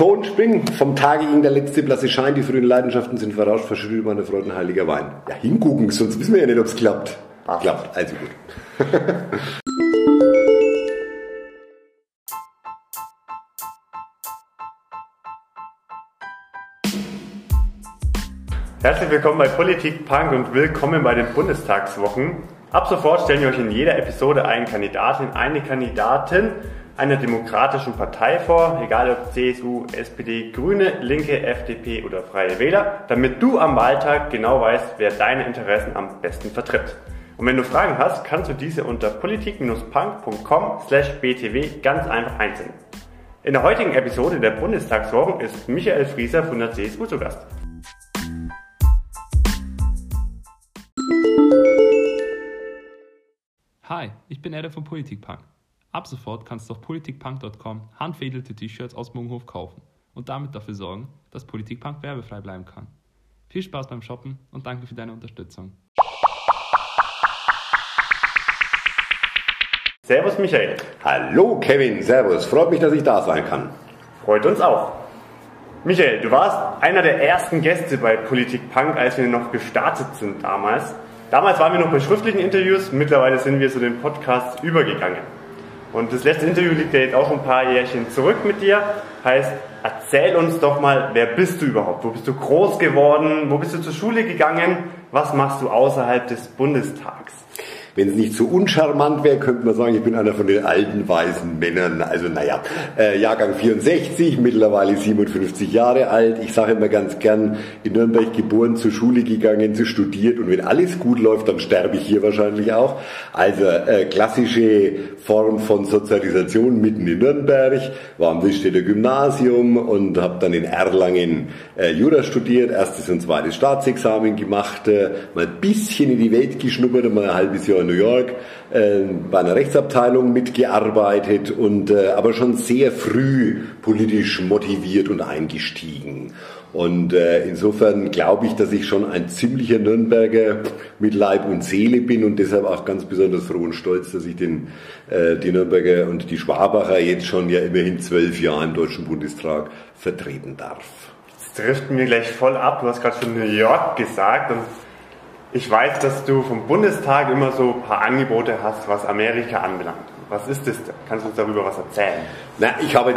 Ton springen, vom Tage ging der letzte blasse Schein, die frühen Leidenschaften sind verrauscht, verschüttet meine Freuden heiliger Wein. Ja, hingucken, sonst wissen wir ja nicht, ob es klappt. Ah. Klappt, also gut. Herzlich willkommen bei Politik Punk und willkommen bei den Bundestagswochen. Ab sofort stellen wir euch in jeder Episode einen Kandidatin, eine Kandidatin einer demokratischen Partei vor, egal ob CSU, SPD, Grüne, Linke, FDP oder Freie Wähler, damit du am Wahltag genau weißt, wer deine Interessen am besten vertritt. Und wenn du Fragen hast, kannst du diese unter politik-punk.com slash btw ganz einfach einsenden. In der heutigen Episode der Bundestagswochen ist Michael Frieser von der CSU zu Gast. Hi, ich bin Eder von Politikpunk. Ab sofort kannst du auf politikpunk.com handveredelte T-Shirts aus Munghof kaufen und damit dafür sorgen, dass Politikpunk werbefrei bleiben kann. Viel Spaß beim Shoppen und danke für deine Unterstützung. Servus Michael. Hallo Kevin, Servus. Freut mich, dass ich da sein kann. Freut uns auch. Michael, du warst einer der ersten Gäste bei Politik Punk, als wir noch gestartet sind damals. Damals waren wir noch bei schriftlichen Interviews, mittlerweile sind wir zu den Podcasts übergegangen. Und das letzte Interview liegt ja jetzt auch ein paar Jährchen zurück mit dir. Heißt, erzähl uns doch mal, wer bist du überhaupt? Wo bist du groß geworden? Wo bist du zur Schule gegangen? Was machst du außerhalb des Bundestags? Wenn es nicht so uncharmant wäre, könnte man sagen, ich bin einer von den alten weißen Männern. Also naja, äh, Jahrgang 64, mittlerweile 57 Jahre alt. Ich sage immer ganz gern, in Nürnberg geboren, zur Schule gegangen, zu studiert und wenn alles gut läuft, dann sterbe ich hier wahrscheinlich auch. Also äh, klassische Form von Sozialisation mitten in Nürnberg, war am Wischstädter Gymnasium und habe dann in Erlangen äh, Jura studiert, erstes und zweites Staatsexamen gemacht, äh, mal ein bisschen in die Welt geschnuppert, mal ein halbes Jahr in New York äh, bei einer Rechtsabteilung mitgearbeitet und äh, aber schon sehr früh politisch motiviert und eingestiegen. Und äh, insofern glaube ich, dass ich schon ein ziemlicher Nürnberger mit Leib und Seele bin und deshalb auch ganz besonders froh und stolz, dass ich den, äh, die Nürnberger und die Schwabacher jetzt schon ja immerhin zwölf Jahre im Deutschen Bundestag vertreten darf. Das trifft mir gleich voll ab. Du hast gerade schon New York gesagt und ich weiß, dass du vom Bundestag immer so ein paar Angebote hast, was Amerika anbelangt. Was ist das? Kannst du uns darüber was erzählen? Na, ich habe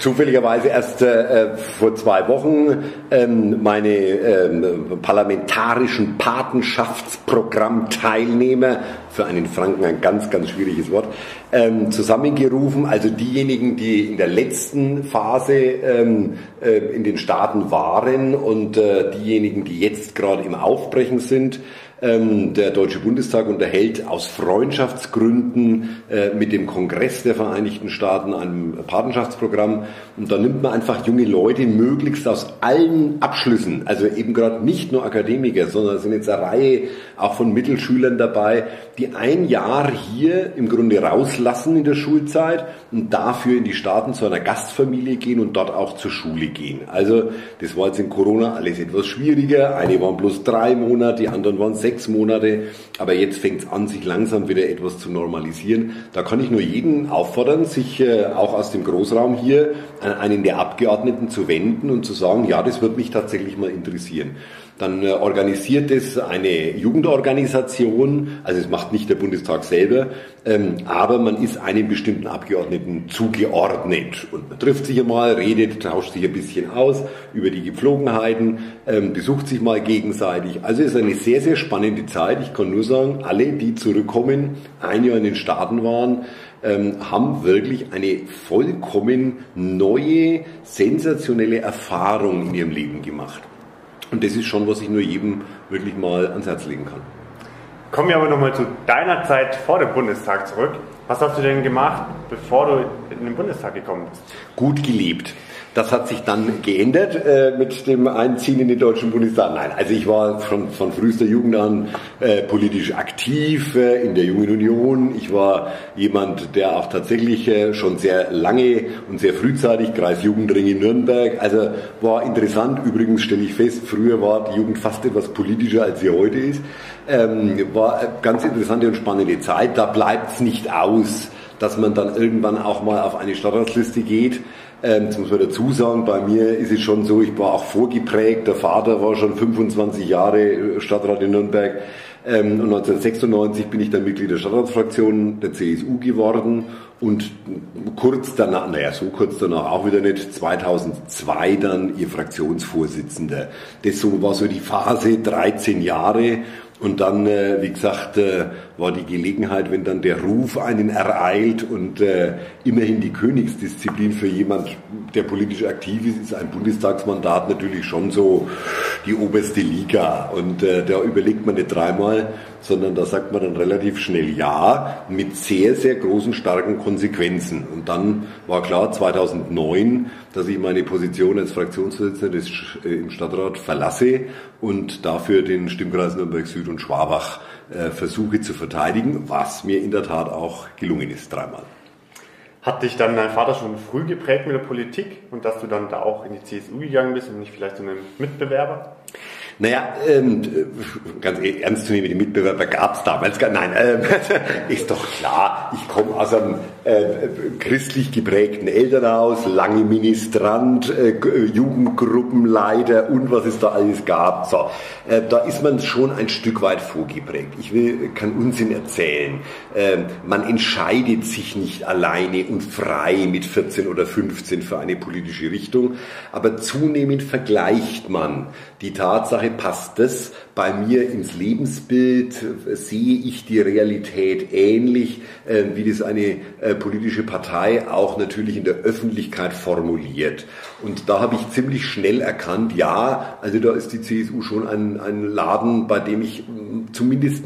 zufälligerweise erst äh, vor zwei Wochen ähm, meine ähm, parlamentarischen Patenschaftsprogrammteilnehmer, für einen Franken ein ganz, ganz schwieriges Wort, ähm, zusammengerufen. Also diejenigen, die in der letzten Phase ähm, äh, in den Staaten waren und äh, diejenigen, die jetzt gerade im Aufbrechen sind. Ähm, der Deutsche Bundestag unterhält aus Freundschaftsgründen äh, mit dem Kongress der Vereinigten Staaten ein Patenschaftsprogramm. Und da nimmt man einfach junge Leute möglichst aus allen Abschlüssen, also eben gerade nicht nur Akademiker, sondern es sind jetzt eine Reihe auch von Mittelschülern dabei, die ein Jahr hier im Grunde rauslassen in der Schulzeit und dafür in die Staaten zu einer Gastfamilie gehen und dort auch zur Schule gehen. Also das war jetzt in Corona alles etwas schwieriger. Eine waren bloß drei Monate, die anderen waren sechs Monate, aber jetzt fängt es an, sich langsam wieder etwas zu normalisieren. Da kann ich nur jeden auffordern, sich äh, auch aus dem Großraum hier an einen der Abgeordneten zu wenden und zu sagen, ja, das wird mich tatsächlich mal interessieren. Dann äh, organisiert es eine Jugendorganisation, also es macht nicht der Bundestag selber, ähm, aber man ist einem bestimmten Abgeordneten zugeordnet und man trifft sich einmal, redet, tauscht sich ein bisschen aus über die Gepflogenheiten, ähm, besucht sich mal gegenseitig. Also es ist eine sehr, sehr spannende Zeit. Ich kann nur sagen, alle, die zurückkommen, ein Jahr in den Staaten waren, ähm, haben wirklich eine vollkommen neue, sensationelle Erfahrung in ihrem Leben gemacht. Und das ist schon, was ich nur jedem wirklich mal ans Herz legen kann. Kommen wir aber nochmal zu deiner Zeit vor dem Bundestag zurück. Was hast du denn gemacht, bevor du in den Bundestag gekommen bist? Gut gelebt. Das hat sich dann geändert äh, mit dem Einziehen in den Deutschen Bundestag. Nein, also ich war schon von frühester Jugend an äh, politisch aktiv äh, in der Jungen Union. Ich war jemand, der auch tatsächlich äh, schon sehr lange und sehr frühzeitig Kreisjugendring in Nürnberg. Also war interessant. Übrigens stelle ich fest, früher war die Jugend fast etwas politischer, als sie heute ist. Ähm, war eine ganz interessante und spannende Zeit. Da bleibt es nicht aus dass man dann irgendwann auch mal auf eine Stadtratsliste geht. Ähm, das muss man dazu sagen, bei mir ist es schon so, ich war auch vorgeprägt, der Vater war schon 25 Jahre Stadtrat in Nürnberg. Ähm, und 1996 bin ich dann Mitglied der Stadtratsfraktion der CSU geworden und kurz danach, naja, so kurz danach auch wieder nicht, 2002 dann ihr Fraktionsvorsitzender. Das so, war so die Phase 13 Jahre und dann, äh, wie gesagt, äh, war die Gelegenheit, wenn dann der Ruf einen ereilt und äh, immerhin die Königsdisziplin für jemand, der politisch aktiv ist, ist ein Bundestagsmandat natürlich schon so die oberste Liga. Und äh, da überlegt man nicht dreimal, sondern da sagt man dann relativ schnell Ja mit sehr, sehr großen, starken Konsequenzen. Und dann war klar 2009, dass ich meine Position als Fraktionsvorsitzender des, äh, im Stadtrat verlasse und dafür den Stimmkreis Nürnberg Süd und Schwabach äh, versuche zu verteidigen, was mir in der Tat auch gelungen ist, dreimal. Hat dich dann dein Vater schon früh geprägt mit der Politik und dass du dann da auch in die CSU gegangen bist und nicht vielleicht zu einem Mitbewerber? Naja, ähm, ganz e-, ernst zu nehmen, die Mitbewerber gab es damals gar Nein, ähm, ist doch klar, ich komme aus einem äh, christlich geprägten Elternhaus, lange Ministrant, äh, Jugendgruppenleiter und was es da alles gab. So, äh, da ist man schon ein Stück weit vorgeprägt. Ich will keinen Unsinn erzählen. Äh, man entscheidet sich nicht alleine und frei mit 14 oder 15 für eine politische Richtung, aber zunehmend vergleicht man die Tatsache, passt das bei mir ins Lebensbild, sehe ich die Realität ähnlich, äh, wie das eine äh, politische Partei auch natürlich in der Öffentlichkeit formuliert. Und da habe ich ziemlich schnell erkannt, ja, also da ist die CSU schon ein, ein Laden, bei dem ich zumindest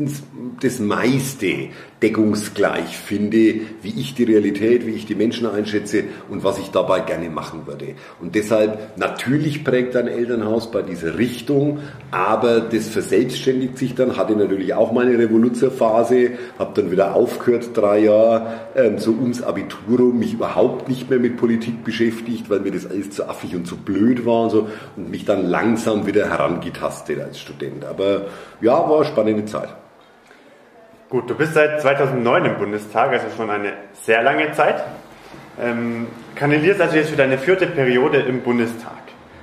das meiste deckungsgleich finde, wie ich die Realität, wie ich die Menschen einschätze und was ich dabei gerne machen würde. Und deshalb, natürlich prägt ein Elternhaus bei dieser Richtung, aber das verselbstständigt sich dann, hatte natürlich auch meine Revoluzerphase, habe dann wieder aufgehört, drei Jahre, ähm, so ums Abitur, mich überhaupt nicht mehr mit Politik beschäftigt, weil mir das alles zu affig und zu blöd war und so und mich dann langsam wieder herangetastet als Student. Aber ja, war eine spannende Zeit. Gut, du bist seit 2009 im Bundestag, also schon eine sehr lange Zeit. Ähm, kandidierst also jetzt für deine vierte Periode im Bundestag.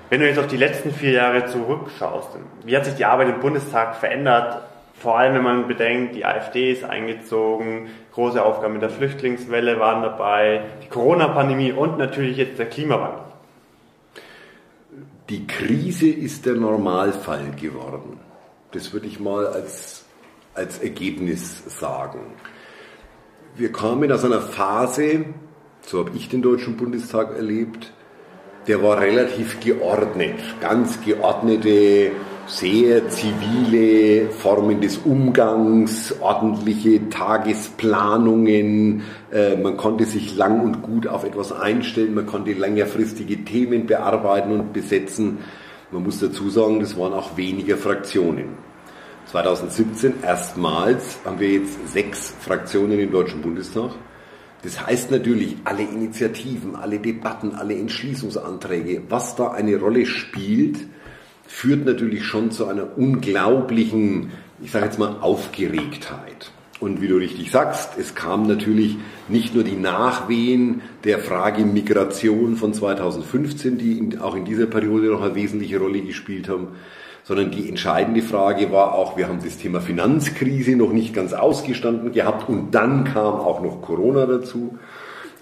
Wenn du jetzt auf die letzten vier Jahre zurückschaust, wie hat sich die Arbeit im Bundestag verändert? Vor allem, wenn man bedenkt, die AfD ist eingezogen, große Aufgaben mit der Flüchtlingswelle waren dabei, die Corona-Pandemie und natürlich jetzt der Klimawandel. Die Krise ist der Normalfall geworden. Das würde ich mal als als Ergebnis sagen. Wir kamen aus einer Phase, so habe ich den Deutschen Bundestag erlebt, der war relativ geordnet, ganz geordnete, sehr zivile Formen des Umgangs, ordentliche Tagesplanungen, äh, man konnte sich lang und gut auf etwas einstellen, man konnte längerfristige Themen bearbeiten und besetzen. Man muss dazu sagen, das waren auch weniger Fraktionen. 2017 erstmals haben wir jetzt sechs Fraktionen im Deutschen Bundestag. Das heißt natürlich, alle Initiativen, alle Debatten, alle Entschließungsanträge, was da eine Rolle spielt, führt natürlich schon zu einer unglaublichen, ich sage jetzt mal, Aufgeregtheit. Und wie du richtig sagst, es kam natürlich nicht nur die Nachwehen der Frage Migration von 2015, die auch in dieser Periode noch eine wesentliche Rolle gespielt haben, sondern die entscheidende Frage war auch, wir haben das Thema Finanzkrise noch nicht ganz ausgestanden gehabt und dann kam auch noch Corona dazu.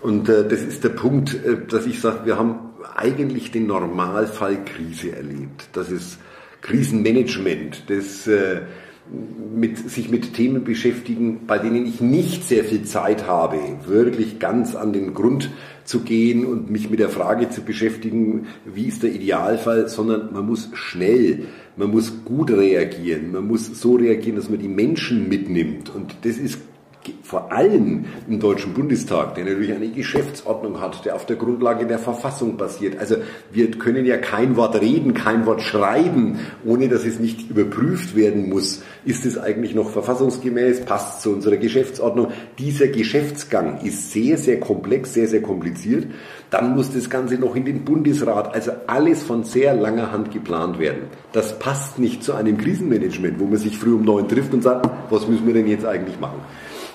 Und äh, das ist der Punkt, äh, dass ich sage, wir haben eigentlich den Normalfall Krise erlebt. Das ist Krisenmanagement, das äh, mit, sich mit Themen beschäftigen, bei denen ich nicht sehr viel Zeit habe, wirklich ganz an den Grund zu gehen und mich mit der Frage zu beschäftigen, wie ist der Idealfall, sondern man muss schnell man muss gut reagieren, man muss so reagieren, dass man die Menschen mitnimmt. Und das ist vor allem im Deutschen Bundestag, der natürlich eine Geschäftsordnung hat, der auf der Grundlage der Verfassung basiert. Also wir können ja kein Wort reden, kein Wort schreiben, ohne dass es nicht überprüft werden muss. Ist es eigentlich noch verfassungsgemäß? Passt zu unserer Geschäftsordnung? Dieser Geschäftsgang ist sehr, sehr komplex, sehr, sehr kompliziert. Dann muss das Ganze noch in den Bundesrat, also alles von sehr langer Hand geplant werden. Das passt nicht zu einem Krisenmanagement, wo man sich früh um neun trifft und sagt, was müssen wir denn jetzt eigentlich machen?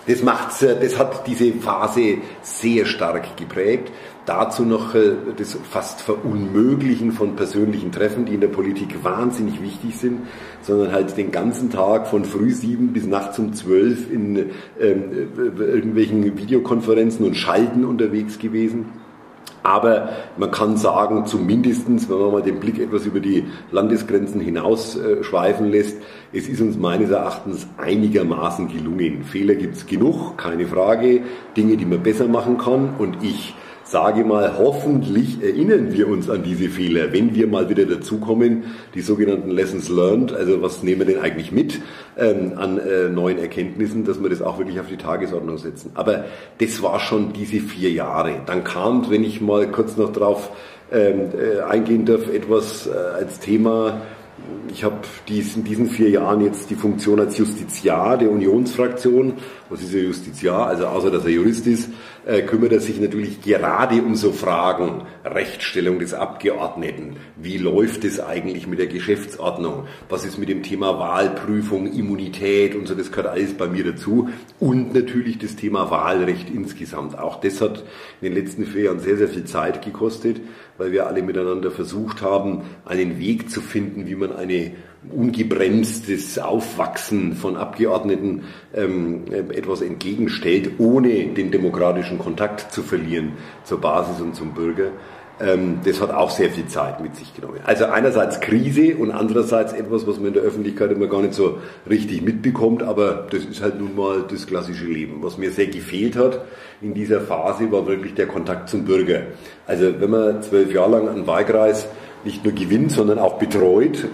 Das, macht's, das hat diese Phase sehr stark geprägt. Dazu noch äh, das fast Verunmöglichen von persönlichen Treffen, die in der Politik wahnsinnig wichtig sind, sondern halt den ganzen Tag von früh sieben bis nachts um zwölf in ähm, äh, irgendwelchen Videokonferenzen und Schalten unterwegs gewesen. Aber man kann sagen, zumindestens, wenn man mal den Blick etwas über die Landesgrenzen hinaus äh, lässt, es ist uns meines Erachtens einigermaßen gelungen. Fehler gibt es genug, keine Frage. Dinge, die man besser machen kann. Und ich sage mal, hoffentlich erinnern wir uns an diese Fehler, wenn wir mal wieder dazukommen, die sogenannten Lessons learned, also was nehmen wir denn eigentlich mit ähm, an äh, neuen Erkenntnissen, dass wir das auch wirklich auf die Tagesordnung setzen. Aber das war schon diese vier Jahre. Dann kam, wenn ich mal kurz noch drauf ähm, äh, eingehen darf, etwas äh, als Thema, ich habe dies, in diesen vier Jahren jetzt die Funktion als Justiziar der Unionsfraktion. Was ist er Justiziar? Also außer dass er Jurist ist, äh, kümmert er sich natürlich gerade um so Fragen, Rechtsstellung des Abgeordneten, wie läuft es eigentlich mit der Geschäftsordnung, was ist mit dem Thema Wahlprüfung, Immunität und so, das gehört alles bei mir dazu und natürlich das Thema Wahlrecht insgesamt. Auch das hat in den letzten vier Jahren sehr, sehr viel Zeit gekostet, weil wir alle miteinander versucht haben, einen Weg zu finden, wie man eine ungebremstes Aufwachsen von Abgeordneten ähm, etwas entgegenstellt, ohne den demokratischen Kontakt zu verlieren zur Basis und zum Bürger. Ähm, das hat auch sehr viel Zeit mit sich genommen. Also einerseits Krise und andererseits etwas, was man in der Öffentlichkeit immer gar nicht so richtig mitbekommt, aber das ist halt nun mal das klassische Leben. Was mir sehr gefehlt hat in dieser Phase, war wirklich der Kontakt zum Bürger. Also wenn man zwölf Jahre lang einen Wahlkreis nicht nur gewinnt, sondern auch betreut,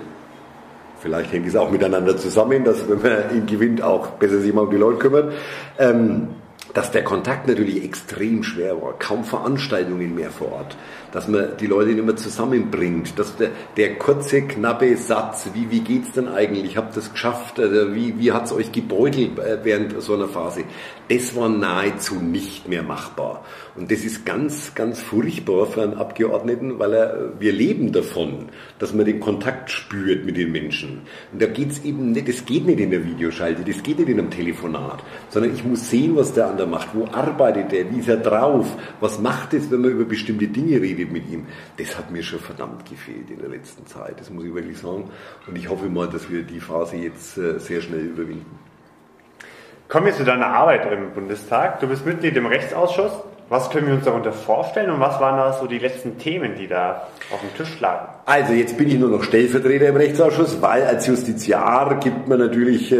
Vielleicht hängt es auch miteinander zusammen, dass wenn man ihn gewinnt, auch besser sich mal um die Leute kümmert. Ähm, dass der Kontakt natürlich extrem schwer war, kaum Veranstaltungen mehr vor Ort, dass man die Leute nicht mehr zusammenbringt, dass der, der kurze, knappe Satz, wie, wie geht's denn eigentlich, habt das geschafft, also wie, wie hat's euch gebeutelt äh, während so einer Phase, das war nahezu nicht mehr machbar. Und das ist ganz, ganz furchtbar für einen Abgeordneten, weil er, wir leben davon, dass man den Kontakt spürt mit den Menschen. Und da geht's eben nicht, das geht nicht in der Videoschalte, das geht nicht in einem Telefonat, sondern ich muss sehen, was der andere macht, wo arbeitet er, wie ist er drauf, was macht es, wenn man über bestimmte Dinge redet mit ihm. Das hat mir schon verdammt gefehlt in der letzten Zeit, das muss ich wirklich sagen. Und ich hoffe mal, dass wir die Phase jetzt äh, sehr schnell überwinden. Kommen wir zu deiner Arbeit im Bundestag. Du bist Mitglied im Rechtsausschuss. Was können wir uns darunter vorstellen und was waren da so die letzten Themen, die da auf dem Tisch lagen? Also jetzt bin ich nur noch Stellvertreter im Rechtsausschuss, weil als Justiziar gibt man natürlich, äh,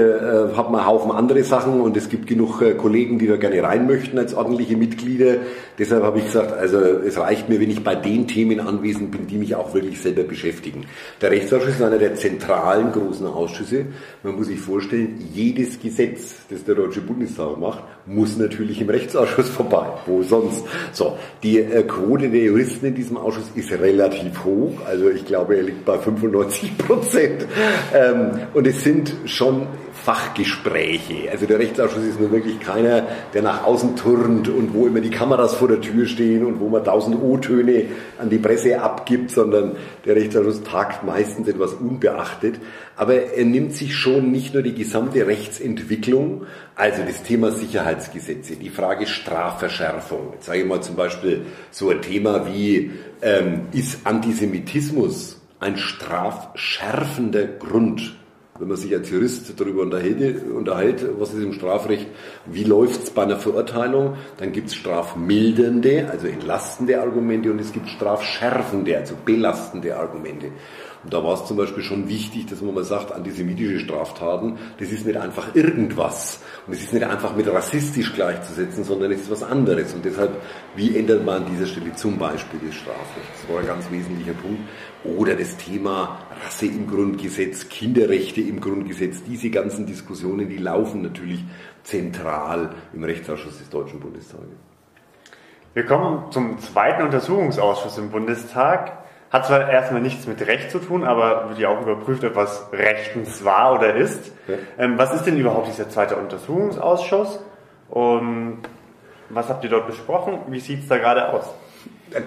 hat man einen Haufen andere Sachen und es gibt genug äh, Kollegen, die da gerne rein möchten als ordentliche Mitglieder. Deshalb habe ich gesagt, also es reicht mir, wenn ich bei den Themen anwesend bin, die mich auch wirklich selber beschäftigen. Der Rechtsausschuss ist einer der zentralen großen Ausschüsse. Man muss sich vorstellen, jedes Gesetz, das der Deutsche Bundestag macht, muss natürlich im Rechtsausschuss vorbei. Wo sonst? So, die äh, Quote der Juristen in diesem Ausschuss ist relativ hoch. Also ich glaube, er liegt bei 95 Prozent. Ähm, und es sind schon Fachgespräche. Also der Rechtsausschuss ist nur wirklich keiner, der nach außen turnt und wo immer die Kameras vor der Tür stehen und wo man tausend O-Töne an die Presse abgibt, sondern der Rechtsausschuss tagt meistens etwas unbeachtet. Aber er nimmt sich schon nicht nur die gesamte Rechtsentwicklung, also das Thema Sicherheitsgesetze, die Frage Strafverschärfung. Jetzt sage ich mal zum Beispiel so ein Thema wie, ähm, ist Antisemitismus ein strafschärfender Grund wenn man sich als Jurist darüber unterhält, was ist im Strafrecht, wie läuft es bei einer Verurteilung, dann gibt es strafmildernde, also entlastende Argumente und es gibt strafschärfende, also belastende Argumente. Und da war es zum Beispiel schon wichtig, dass man mal sagt, antisemitische Straftaten, das ist nicht einfach irgendwas. Und es ist nicht einfach mit rassistisch gleichzusetzen, sondern es ist was anderes. Und deshalb, wie ändert man an dieser Stelle zum Beispiel das Strafrecht? Das war ein ganz wesentlicher Punkt. Oder das Thema Rasse im Grundgesetz, Kinderrechte im Grundgesetz. Diese ganzen Diskussionen, die laufen natürlich zentral im Rechtsausschuss des Deutschen Bundestages. Wir kommen zum zweiten Untersuchungsausschuss im Bundestag. Hat zwar erstmal nichts mit Recht zu tun, aber wird ja auch überprüft, ob was rechtens war oder ist. Ähm, was ist denn überhaupt dieser zweite Untersuchungsausschuss? Und was habt ihr dort besprochen? Wie sieht es da gerade aus?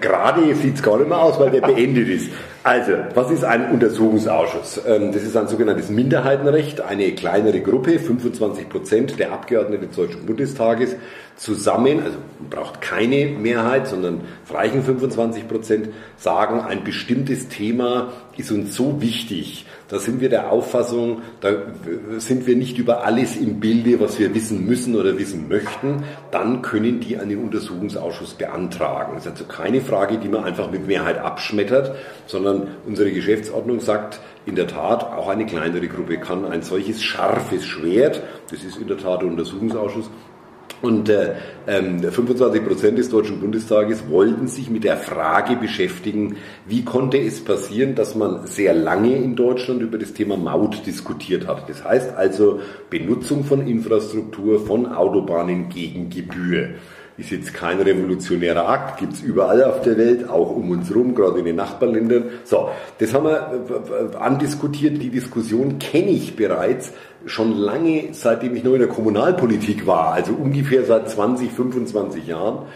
Gerade sieht es gar nicht mehr aus, weil der beendet ist. Also, was ist ein Untersuchungsausschuss? Ähm, das ist ein sogenanntes Minderheitenrecht. Eine kleinere Gruppe, 25 Prozent der Abgeordneten des Deutschen Bundestages, zusammen, also man braucht keine Mehrheit, sondern reichen 25 Prozent, sagen, ein bestimmtes Thema ist uns so wichtig, da sind wir der Auffassung, da sind wir nicht über alles im Bilde, was wir wissen müssen oder wissen möchten, dann können die einen Untersuchungsausschuss beantragen. Das ist also keine Frage, die man einfach mit Mehrheit abschmettert, sondern unsere Geschäftsordnung sagt, in der Tat, auch eine kleinere Gruppe kann ein solches scharfes Schwert, das ist in der Tat der Untersuchungsausschuss, und äh, 25 ähm, Prozent des Deutschen Bundestages wollten sich mit der Frage beschäftigen, wie konnte es passieren, dass man sehr lange in Deutschland über das Thema Maut diskutiert hat. Das heißt also Benutzung von Infrastruktur, von Autobahnen gegen Gebühr. Ist jetzt kein revolutionärer Akt, gibt's überall auf der Welt, auch um uns herum, gerade in den Nachbarländern. So, das haben wir andiskutiert. Die Diskussion kenne ich bereits schon lange, seitdem ich noch in der Kommunalpolitik war, also ungefähr seit 20, 25 Jahren.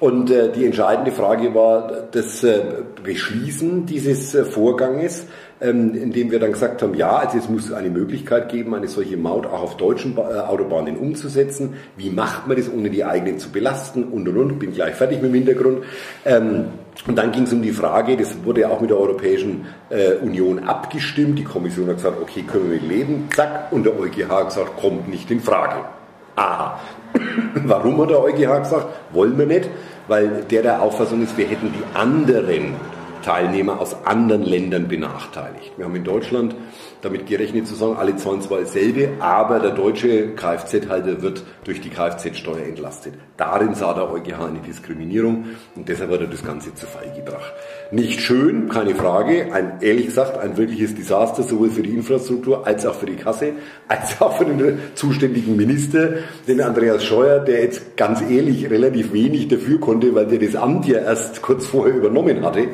Und äh, die entscheidende Frage war das äh, Beschließen dieses äh, Vorganges, ähm, indem wir dann gesagt haben, ja, also es muss eine Möglichkeit geben, eine solche Maut auch auf deutschen äh, Autobahnen umzusetzen. Wie macht man das, ohne die eigenen zu belasten und und und. Bin gleich fertig mit dem Hintergrund. Ähm, und dann ging es um die Frage, das wurde auch mit der Europäischen äh, Union abgestimmt. Die Kommission hat gesagt, okay, können wir leben. Zack. Und der EuGH hat gesagt, kommt nicht in Frage. Aha. Warum hat der EuGH gesagt, wollen wir nicht? Weil der der Auffassung ist, wir hätten die anderen Teilnehmer aus anderen Ländern benachteiligt. Wir haben in Deutschland damit gerechnet zu sagen, alle zahlen zwar dasselbe, aber der deutsche Kfz-Halter wird durch die Kfz-Steuer entlastet. Darin sah der EuGH eine Diskriminierung und deshalb hat er das Ganze zu Fall gebracht. Nicht schön, keine Frage, ein, ehrlich gesagt ein wirkliches Desaster, sowohl für die Infrastruktur als auch für die Kasse, als auch für den zuständigen Minister, den Andreas Scheuer, der jetzt ganz ehrlich relativ wenig dafür konnte, weil der das Amt ja erst kurz vorher übernommen hatte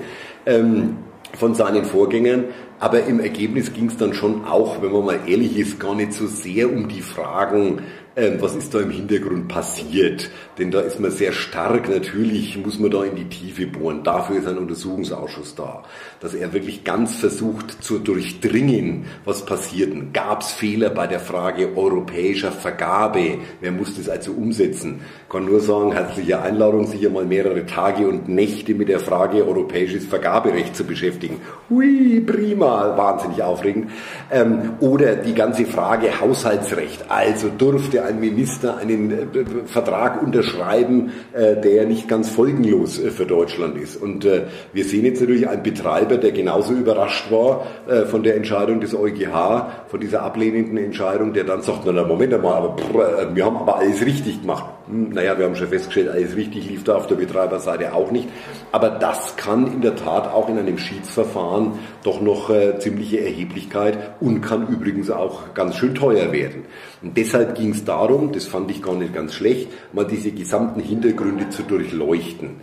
ähm, von seinen Vorgängern. Aber im Ergebnis ging es dann schon auch, wenn man mal ehrlich ist, gar nicht so sehr um die Fragen, ähm, was ist da im Hintergrund passiert. Denn da ist man sehr stark, natürlich muss man da in die Tiefe bohren. Dafür ist ein Untersuchungsausschuss da. Dass er wirklich ganz versucht zu durchdringen, was passierten. Gab es Fehler bei der Frage europäischer Vergabe? Wer muss das also umsetzen? kann nur sagen, herzliche Einladung, sich einmal mehrere Tage und Nächte mit der Frage europäisches Vergaberecht zu beschäftigen. Hui, prima, wahnsinnig aufregend. Ähm, oder die ganze Frage Haushaltsrecht. Also durfte ein Minister einen äh, Vertrag unterschreiben, äh, der nicht ganz folgenlos äh, für Deutschland ist. Und wir sehen jetzt natürlich einen Betreiber, der genauso überrascht war von der Entscheidung des EuGH, von dieser ablehnenden Entscheidung, der dann sagt, na, na Moment einmal, aber pff, wir haben aber alles richtig gemacht. Naja, wir haben schon festgestellt, alles richtig lief da auf der Betreiberseite auch nicht. Aber das kann in der Tat auch in einem Schiedsverfahren doch noch äh, ziemliche Erheblichkeit und kann übrigens auch ganz schön teuer werden. Und deshalb ging es darum, das fand ich gar nicht ganz schlecht, mal diese gesamten Hintergründe zu durchleuchten.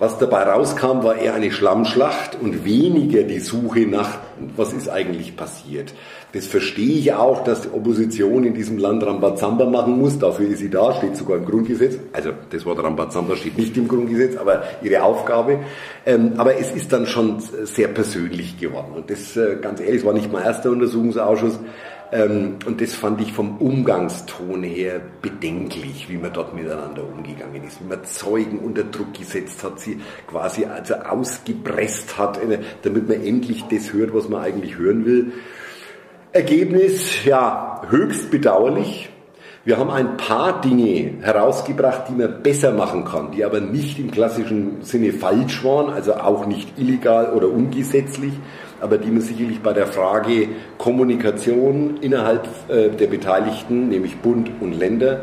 Was dabei rauskam, war eher eine Schlammschlacht und weniger die Suche nach, was ist eigentlich passiert. Das verstehe ich auch, dass die Opposition in diesem Land Rambazamba machen muss. Dafür ist sie da, steht sogar im Grundgesetz. Also das Wort Rambazamba steht nicht im Grundgesetz, aber ihre Aufgabe. Ähm, aber es ist dann schon sehr persönlich geworden. Und das, äh, ganz ehrlich, war nicht mein erster Untersuchungsausschuss. Ähm, und das fand ich vom Umgangston her bedenklich, wie man dort miteinander umgegangen ist, wie man Zeugen unter Druck gesetzt hat, sie quasi also ausgepresst hat, äh, damit man endlich das hört, was man eigentlich hören will. Ergebnis, ja, höchst bedauerlich. Wir haben ein paar Dinge herausgebracht, die man besser machen kann, die aber nicht im klassischen Sinne falsch waren, also auch nicht illegal oder ungesetzlich, aber die man sicherlich bei der Frage Kommunikation innerhalb äh, der Beteiligten, nämlich Bund und Länder,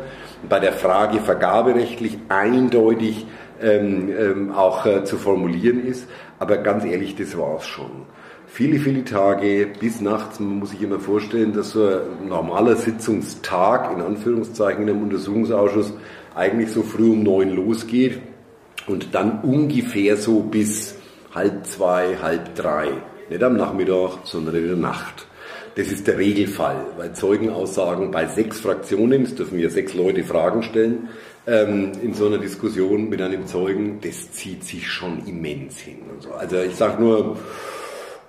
bei der Frage vergaberechtlich eindeutig ähm, ähm, auch äh, zu formulieren ist. Aber ganz ehrlich, das war es schon. Viele, viele Tage bis nachts, man muss sich immer vorstellen, dass so ein normaler Sitzungstag, in Anführungszeichen, in einem Untersuchungsausschuss eigentlich so früh um neun losgeht und dann ungefähr so bis halb zwei, halb drei. Nicht am Nachmittag, sondern in der Nacht. Das ist der Regelfall, weil Zeugenaussagen bei sechs Fraktionen, es dürfen ja sechs Leute Fragen stellen, ähm, in so einer Diskussion mit einem Zeugen, das zieht sich schon immens hin. So. Also ich sage nur,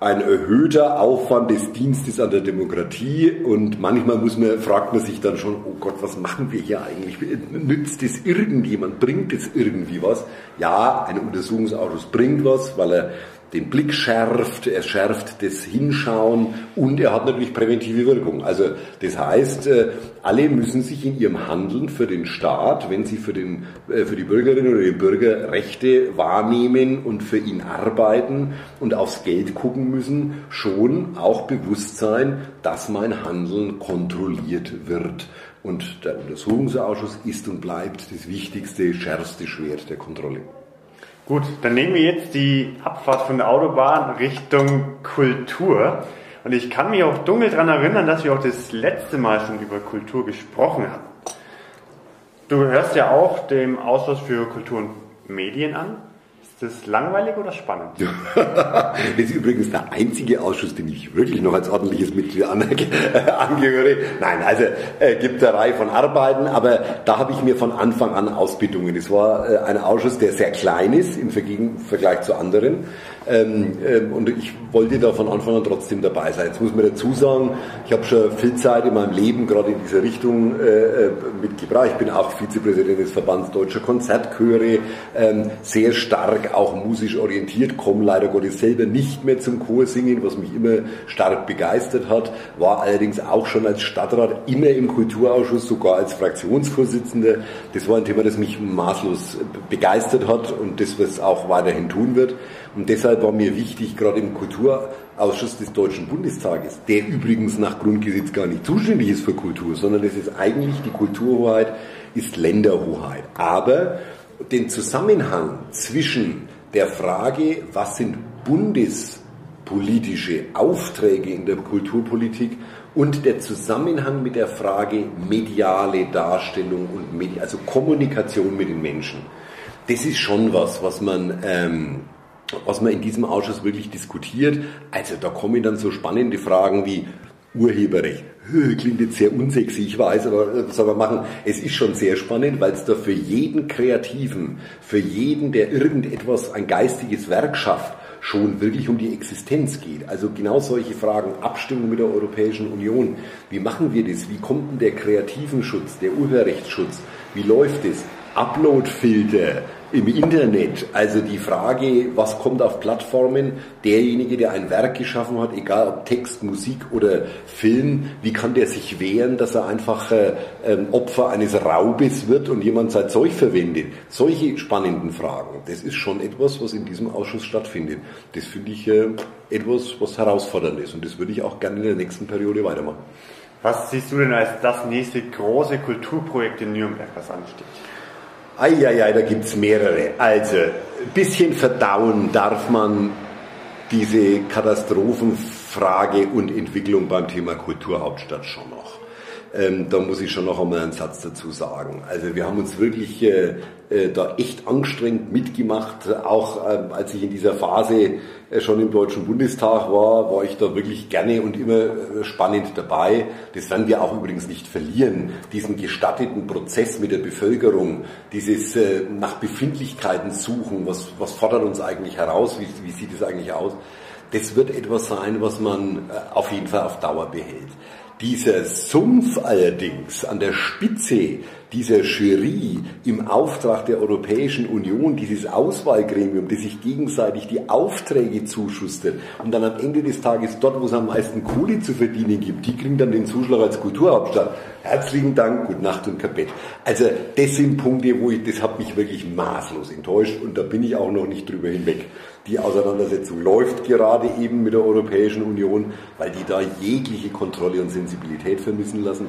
ein erhöhter Aufwand des Dienstes an der Demokratie und manchmal muss man, fragt man sich dann schon, oh Gott, was machen wir hier eigentlich? Nützt es irgendjemand? Bringt es irgendwie was? Ja, ein Untersuchungsausschuss bringt was, weil er den Blick schärft, er schärft das Hinschauen und er hat natürlich präventive Wirkung. Also das heißt, äh, alle müssen sich in ihrem Handeln für den Staat, wenn sie für, den, äh, für die Bürgerinnen oder die Bürger Rechte wahrnehmen und für ihn arbeiten und aufs Geld gucken müssen, schon auch bewusst sein, dass mein Handeln kontrolliert wird. Und der Untersuchungsausschuss ist und bleibt das wichtigste, schärfste Schwert der Kontrolle. Gut, dann nehmen wir jetzt die Abfahrt von der Autobahn Richtung Kultur. Und ich kann mich auch dunkel daran erinnern, dass wir auch das letzte Mal schon über Kultur gesprochen haben. Du hörst ja auch dem Ausschuss für Kultur und Medien an. Ist das langweilig oder spannend? das ist übrigens der einzige Ausschuss, den ich wirklich noch als ordentliches Mitglied angehöre. Nein, also äh, gibt eine Reihe von Arbeiten, aber da habe ich mir von Anfang an Ausbildungen. Es war äh, ein Ausschuss, der sehr klein ist im Vergleich zu anderen. Ähm, ähm, und ich wollte da von Anfang an trotzdem dabei sein. Jetzt muss man dazu sagen, ich habe schon viel Zeit in meinem Leben gerade in dieser Richtung äh, äh mitgebracht. Ich bin auch Vizepräsident des Verbands Deutscher Konzertchöre, ähm, sehr stark auch musisch orientiert, komme leider Gottes selber nicht mehr zum Chorsingen, was mich immer stark begeistert hat, war allerdings auch schon als Stadtrat immer im Kulturausschuss, sogar als Fraktionsvorsitzender. Das war ein Thema, das mich maßlos begeistert hat und das, was auch weiterhin tun wird. Und deshalb war mir wichtig, gerade im Kulturausschuss des Deutschen Bundestages, der übrigens nach Grundgesetz gar nicht zuständig ist für Kultur, sondern es ist eigentlich die Kulturhoheit, ist Länderhoheit. Aber den Zusammenhang zwischen der Frage, was sind bundespolitische Aufträge in der Kulturpolitik und der Zusammenhang mit der Frage mediale Darstellung und Medi also Kommunikation mit den Menschen. Das ist schon was, was man ähm, was man in diesem Ausschuss wirklich diskutiert. Also da kommen dann so spannende Fragen wie Urheberrecht. Klingt jetzt sehr unsexy, ich weiß, aber was soll man machen? Es ist schon sehr spannend, weil es da für jeden Kreativen, für jeden, der irgendetwas, ein geistiges Werk schafft, schon wirklich um die Existenz geht. Also genau solche Fragen, Abstimmung mit der Europäischen Union. Wie machen wir das? Wie kommt denn der kreativen Schutz, der Urheberrechtsschutz? Wie läuft es? Uploadfilter, im Internet, also die Frage, was kommt auf Plattformen, derjenige, der ein Werk geschaffen hat, egal ob Text, Musik oder Film, wie kann der sich wehren, dass er einfach äh, ähm, Opfer eines Raubes wird und jemand sein Zeug verwendet? Solche spannenden Fragen, das ist schon etwas, was in diesem Ausschuss stattfindet. Das finde ich äh, etwas, was herausfordernd ist und das würde ich auch gerne in der nächsten Periode weitermachen. Was siehst du denn als das nächste große Kulturprojekt in Nürnberg, was ansteht? Eieiei, da gibt es mehrere. Also, ein bisschen verdauen darf man diese Katastrophenfrage und Entwicklung beim Thema Kulturhauptstadt schon noch. Ähm, da muss ich schon noch einmal einen Satz dazu sagen. Also wir haben uns wirklich äh, äh, da echt angestrengt mitgemacht. Auch äh, als ich in dieser Phase äh, schon im Deutschen Bundestag war, war ich da wirklich gerne und immer äh, spannend dabei. Das werden wir auch übrigens nicht verlieren. Diesen gestatteten Prozess mit der Bevölkerung, dieses äh, nach Befindlichkeiten suchen, was, was fordert uns eigentlich heraus, wie, wie sieht es eigentlich aus, das wird etwas sein, was man auf jeden Fall auf Dauer behält. Dieser Sumpf allerdings an der Spitze dieser Jury im Auftrag der Europäischen Union, dieses Auswahlgremium, das sich gegenseitig die Aufträge zuschustert und dann am Ende des Tages dort, wo es am meisten Kohle zu verdienen gibt, die kriegen dann den Zuschlag als Kulturhauptstadt. Herzlichen Dank, gute Nacht und Kapett. Also das sind Punkte, wo ich, das hat mich wirklich maßlos enttäuscht und da bin ich auch noch nicht drüber hinweg. Die Auseinandersetzung läuft gerade eben mit der Europäischen Union, weil die da jegliche Kontrolle und Sensibilität vermissen lassen.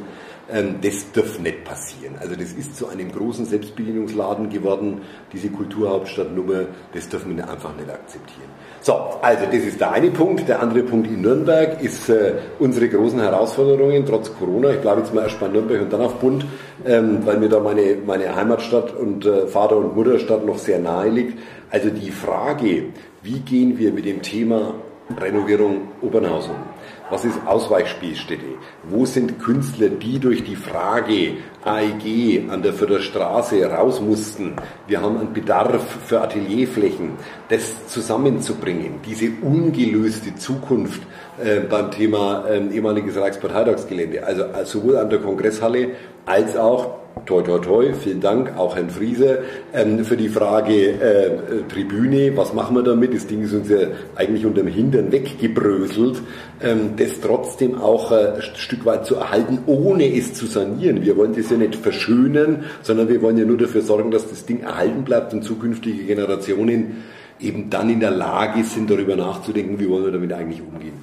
Ähm, das darf nicht passieren. Also das ist zu einem großen Selbstbedienungsladen geworden, diese Kulturhauptstadtnummer, das dürfen wir einfach nicht akzeptieren. So, also das ist der eine Punkt. Der andere Punkt in Nürnberg ist äh, unsere großen Herausforderungen trotz Corona. Ich bleibe jetzt mal erst bei Nürnberg und dann auf Bund, ähm, weil mir da meine, meine Heimatstadt und äh, Vater- und Mutterstadt noch sehr nahe liegt. Also die Frage, wie gehen wir mit dem Thema Renovierung Obernhausen? Was ist Ausweichspielstätte? Wo sind Künstler, die durch die Frage AEG an der Förderstraße raus mussten? Wir haben einen Bedarf für Atelierflächen. Das zusammenzubringen, diese ungelöste Zukunft äh, beim Thema äh, ehemaliges Reichsparteitagsgelände, also, also sowohl an der Kongresshalle als auch toi toi toi, vielen Dank, auch Herrn Friese, ähm, für die Frage äh, Tribüne, was machen wir damit? Das Ding ist uns ja eigentlich unterm Hintern weggebröselt, ähm, das trotzdem auch äh, ein Stück weit zu erhalten, ohne es zu sanieren. Wir wollen das ja nicht verschönern, sondern wir wollen ja nur dafür sorgen, dass das Ding erhalten bleibt und zukünftige Generationen eben dann in der Lage sind, darüber nachzudenken, wie wollen wir damit eigentlich umgehen.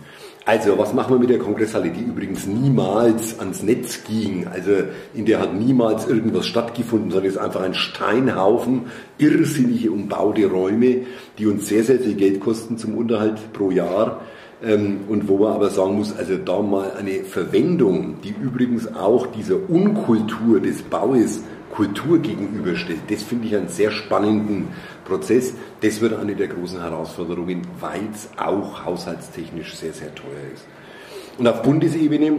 Also, was machen wir mit der Kongresshalle, die übrigens niemals ans Netz ging? Also, in der hat niemals irgendwas stattgefunden, sondern ist einfach ein Steinhaufen, irrsinnige umbaute Räume, die uns sehr, sehr viel Geld kosten zum Unterhalt pro Jahr. Ähm, und wo man aber sagen muss, also da mal eine Verwendung, die übrigens auch dieser Unkultur des Baues Kultur gegenüberstellt, das finde ich einen sehr spannenden Prozess. Das wird eine der großen Herausforderungen, weil es auch haushaltstechnisch sehr, sehr teuer ist. Und auf Bundesebene,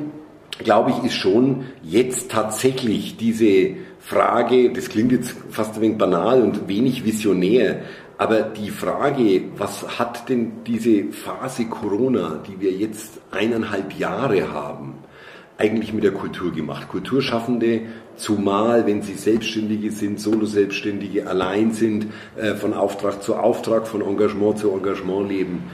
glaube ich, ist schon jetzt tatsächlich diese Frage, das klingt jetzt fast ein wenig banal und wenig visionär, aber die Frage, was hat denn diese Phase Corona, die wir jetzt eineinhalb Jahre haben, eigentlich mit der Kultur gemacht? Kulturschaffende Zumal, wenn sie Selbstständige sind, Solo-Selbstständige, allein sind, äh, von Auftrag zu Auftrag, von Engagement zu Engagement leben,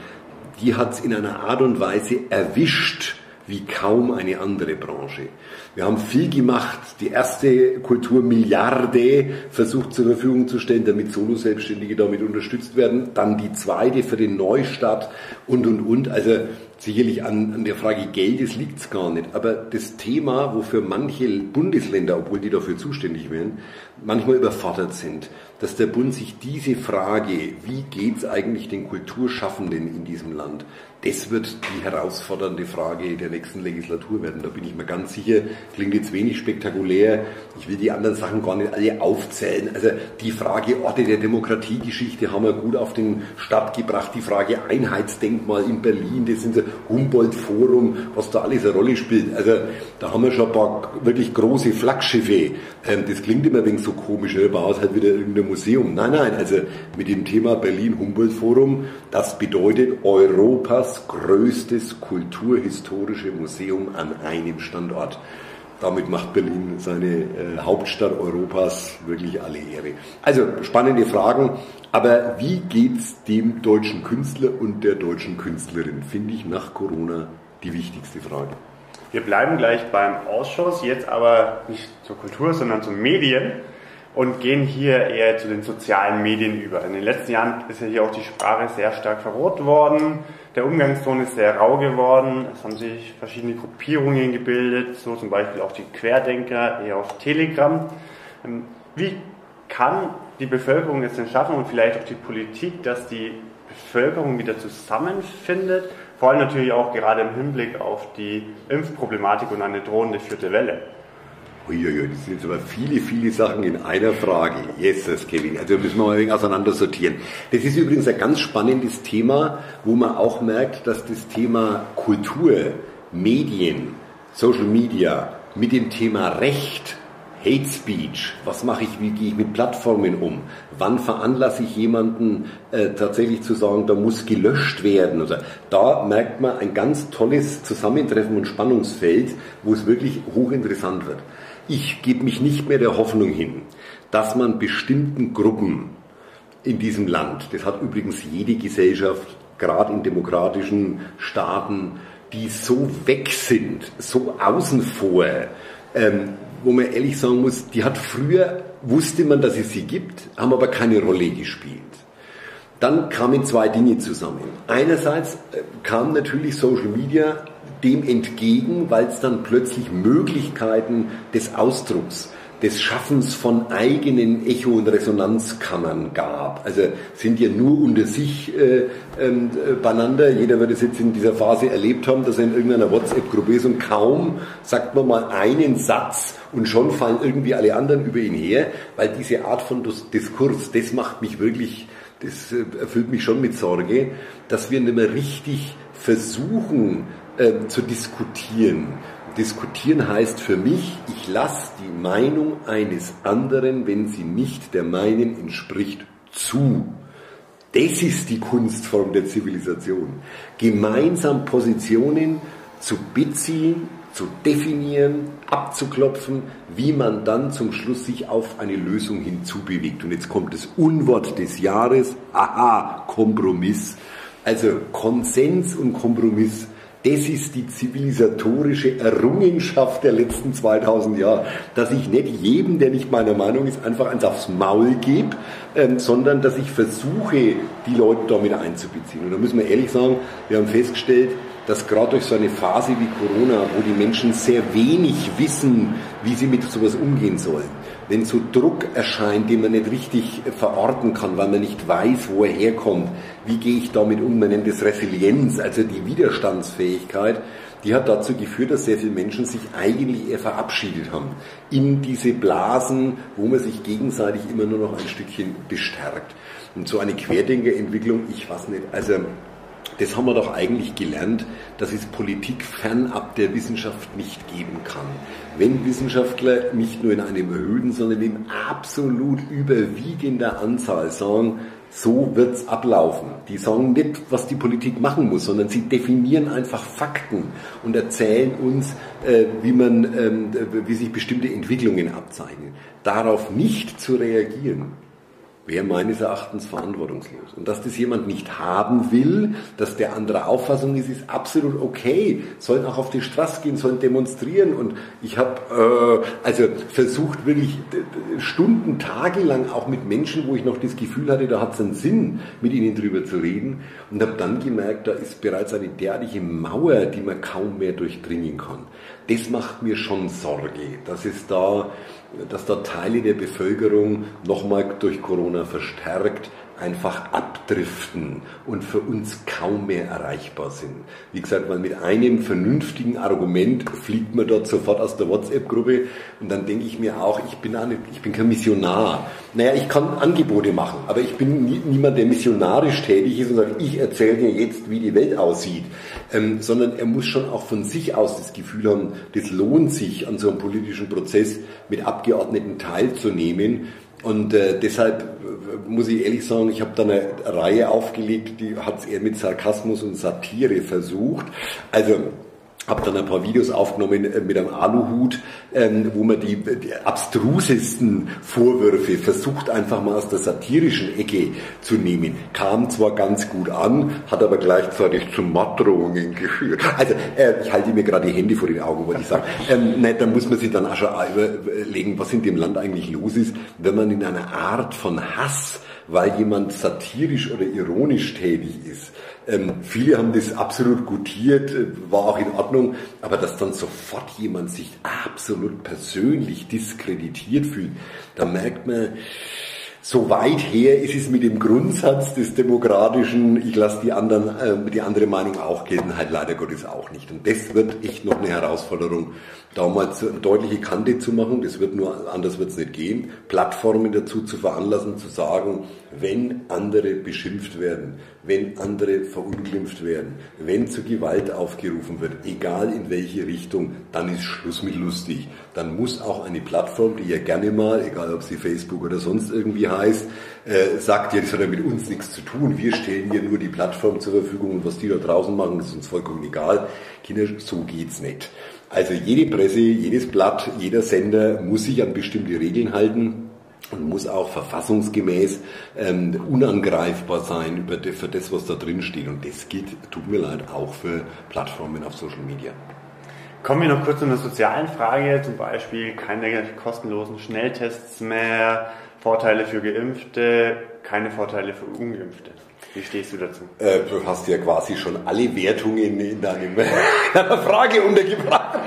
die hat es in einer Art und Weise erwischt, wie kaum eine andere Branche. Wir haben viel gemacht, die erste Kulturmilliarde versucht zur Verfügung zu stellen, damit Solo-Selbstständige damit unterstützt werden, dann die zweite für den Neustart und, und, und. Also sicherlich an, an der Frage Geldes liegt es gar nicht, aber das Thema, wofür manche Bundesländer, obwohl die dafür zuständig wären, manchmal überfordert sind, dass der Bund sich diese Frage, wie geht es eigentlich den Kulturschaffenden in diesem Land, das wird die herausfordernde Frage der nächsten Legislatur werden. Da bin ich mir ganz sicher. Klingt jetzt wenig spektakulär. Ich will die anderen Sachen gar nicht alle aufzählen. Also die Frage Orte der Demokratiegeschichte haben wir gut auf den Start gebracht. Die Frage Einheitsdenkmal in Berlin, das sind so Humboldt-Forum, was da alles eine Rolle spielt. Also da haben wir schon ein paar wirklich große Flaggschiffe. Ähm, das klingt immer wenig so komisch, ne? baut halt wieder irgendein Museum. Nein, nein, also mit dem Thema Berlin-Humboldt-Forum, das bedeutet Europas größtes kulturhistorische Museum an einem Standort. Damit macht Berlin seine äh, Hauptstadt Europas wirklich alle Ehre. Also spannende Fragen, aber wie geht's dem deutschen Künstler und der deutschen Künstlerin? Finde ich nach Corona die wichtigste Frage. Wir bleiben gleich beim Ausschuss, jetzt aber nicht zur Kultur, sondern zu Medien und gehen hier eher zu den sozialen Medien über. In den letzten Jahren ist ja hier auch die Sprache sehr stark verroht worden. Der Umgangston ist sehr rau geworden. Es haben sich verschiedene Gruppierungen gebildet, so zum Beispiel auch die Querdenker eher auf Telegram. Ähm, wie kann die Bevölkerung es denn schaffen und vielleicht auch die Politik, dass die Bevölkerung wieder zusammenfindet? Vor allem natürlich auch gerade im Hinblick auf die Impfproblematik und eine drohende vierte Welle. Uiuiui, das sind jetzt aber viele, viele Sachen in einer Frage. Jesus, Kevin. Also müssen wir mal ein wenig auseinander sortieren. Das ist übrigens ein ganz spannendes Thema, wo man auch merkt, dass das Thema Kultur, Medien, Social Media mit dem Thema Recht, Hate Speech, was mache ich, wie gehe ich mit Plattformen um, wann veranlasse ich jemanden äh, tatsächlich zu sagen, da muss gelöscht werden. Oder da merkt man ein ganz tolles Zusammentreffen und Spannungsfeld, wo es wirklich hochinteressant wird. Ich gebe mich nicht mehr der Hoffnung hin, dass man bestimmten Gruppen in diesem Land, das hat übrigens jede Gesellschaft, gerade in demokratischen Staaten, die so weg sind, so außen vor, ähm, wo man ehrlich sagen muss, die hat früher, wusste man, dass es sie gibt, haben aber keine Rolle gespielt. Dann kamen zwei Dinge zusammen. Einerseits äh, kam natürlich Social Media dem entgegen, weil es dann plötzlich Möglichkeiten des Ausdrucks, des Schaffens von eigenen Echo- und Resonanzkammern gab. Also sind ja nur unter sich äh, äh, beieinander. Jeder wird es jetzt in dieser Phase erlebt haben, dass er in irgendeiner WhatsApp-Gruppe ist und kaum sagt man mal einen Satz und schon fallen irgendwie alle anderen über ihn her, weil diese Art von Diskurs, das macht mich wirklich, das äh, erfüllt mich schon mit Sorge, dass wir nicht mehr richtig versuchen äh, zu diskutieren. Diskutieren heißt für mich, ich lasse die Meinung eines anderen, wenn sie nicht der meinen entspricht, zu. Das ist die Kunstform der Zivilisation. Gemeinsam Positionen zu beziehen, zu definieren, abzuklopfen, wie man dann zum Schluss sich auf eine Lösung hinzubewegt. Und jetzt kommt das Unwort des Jahres, aha, Kompromiss. Also Konsens und Kompromiss das ist die zivilisatorische Errungenschaft der letzten 2000 Jahre, dass ich nicht jedem, der nicht meiner Meinung ist, einfach eins aufs Maul gebe, ähm, sondern dass ich versuche, die Leute damit einzubeziehen. Und da müssen wir ehrlich sagen, wir haben festgestellt, dass gerade durch so eine Phase wie Corona, wo die Menschen sehr wenig wissen, wie sie mit sowas umgehen sollen, wenn so Druck erscheint, den man nicht richtig verorten kann, weil man nicht weiß, wo er herkommt, wie gehe ich damit um, man nennt es Resilienz, also die Widerstandsfähigkeit, die hat dazu geführt, dass sehr viele Menschen sich eigentlich eher verabschiedet haben in diese Blasen, wo man sich gegenseitig immer nur noch ein Stückchen bestärkt. Und so eine Querdenkerentwicklung, ich weiß nicht, also das haben wir doch eigentlich gelernt, dass es Politik fernab der Wissenschaft nicht geben kann. Wenn Wissenschaftler nicht nur in einem erhöhten, sondern in absolut überwiegender Anzahl sagen, so wird's ablaufen. Die sagen nicht, was die Politik machen muss, sondern sie definieren einfach Fakten und erzählen uns, äh, wie man, ähm, wie sich bestimmte Entwicklungen abzeichnen. Darauf nicht zu reagieren, wäre meines Erachtens verantwortungslos. Und dass das jemand nicht haben will, dass der andere Auffassung ist, ist absolut okay. Sollen auch auf die Straße gehen, sollen demonstrieren. Und ich habe äh, also versucht wirklich Stunden, Tage lang auch mit Menschen, wo ich noch das Gefühl hatte, da hat es einen Sinn, mit ihnen drüber zu reden. Und habe dann gemerkt, da ist bereits eine derartige Mauer, die man kaum mehr durchdringen kann. Das macht mir schon Sorge, dass es da dass da Teile der Bevölkerung nochmal durch Corona verstärkt einfach abdriften und für uns kaum mehr erreichbar sind. Wie gesagt, weil mit einem vernünftigen Argument fliegt man dort sofort aus der WhatsApp-Gruppe und dann denke ich mir auch, ich bin, auch nicht, ich bin kein Missionar. Naja, ich kann Angebote machen, aber ich bin nie, niemand, der missionarisch tätig ist und sagt, ich erzähle dir jetzt, wie die Welt aussieht, ähm, sondern er muss schon auch von sich aus das Gefühl haben, das lohnt sich, an so einem politischen Prozess mit Abgeordneten teilzunehmen und äh, deshalb äh, muss ich ehrlich sagen, ich habe da eine Reihe aufgelegt, die hat es eher mit Sarkasmus und Satire versucht. Also habe dann ein paar Videos aufgenommen äh, mit einem Aluhut, ähm, wo man die, die, abstrusesten Vorwürfe versucht einfach mal aus der satirischen Ecke zu nehmen. Kam zwar ganz gut an, hat aber gleichzeitig zu Morddrohungen geführt. Also äh, ich halte mir gerade die Hände vor den Augen, wollte ich sagen. Ähm, nein, da muss man sich dann auch schon überlegen, was in dem Land eigentlich los ist, wenn man in einer Art von Hass, weil jemand satirisch oder ironisch tätig ist, ähm, viele haben das absolut gutiert, äh, war auch in Ordnung, aber dass dann sofort jemand sich absolut persönlich diskreditiert fühlt, da merkt man, so weit her ist es mit dem Grundsatz des demokratischen, ich lasse die anderen, äh, die andere Meinung auch gelten, halt leider Gottes auch nicht. Und das wird echt noch eine Herausforderung, da mal eine deutliche Kante zu machen. Das wird nur, anders wird es nicht gehen. Plattformen dazu zu veranlassen, zu sagen, wenn andere beschimpft werden, wenn andere verunglimpft werden, wenn zu Gewalt aufgerufen wird, egal in welche Richtung, dann ist Schluss mit lustig. Dann muss auch eine Plattform, die ja gerne mal, egal ob sie Facebook oder sonst irgendwie heißt, äh, sagt, ja, das hat ja mit uns nichts zu tun. Wir stellen hier nur die Plattform zur Verfügung und was die da draußen machen, ist uns vollkommen egal. Kinder, so geht's nicht. Also jede Presse, jedes Blatt, jeder Sender muss sich an bestimmte Regeln halten und muss auch verfassungsgemäß ähm, unangreifbar sein über de, für das, was da drin steht. Und das gilt, tut mir leid, auch für Plattformen auf Social Media. Kommen wir noch kurz zu einer sozialen Frage, zum Beispiel keine kostenlosen Schnelltests mehr, Vorteile für Geimpfte, keine Vorteile für Ungeimpfte. Wie stehst du dazu? Äh, du hast ja quasi schon alle Wertungen in deiner Frage untergebracht.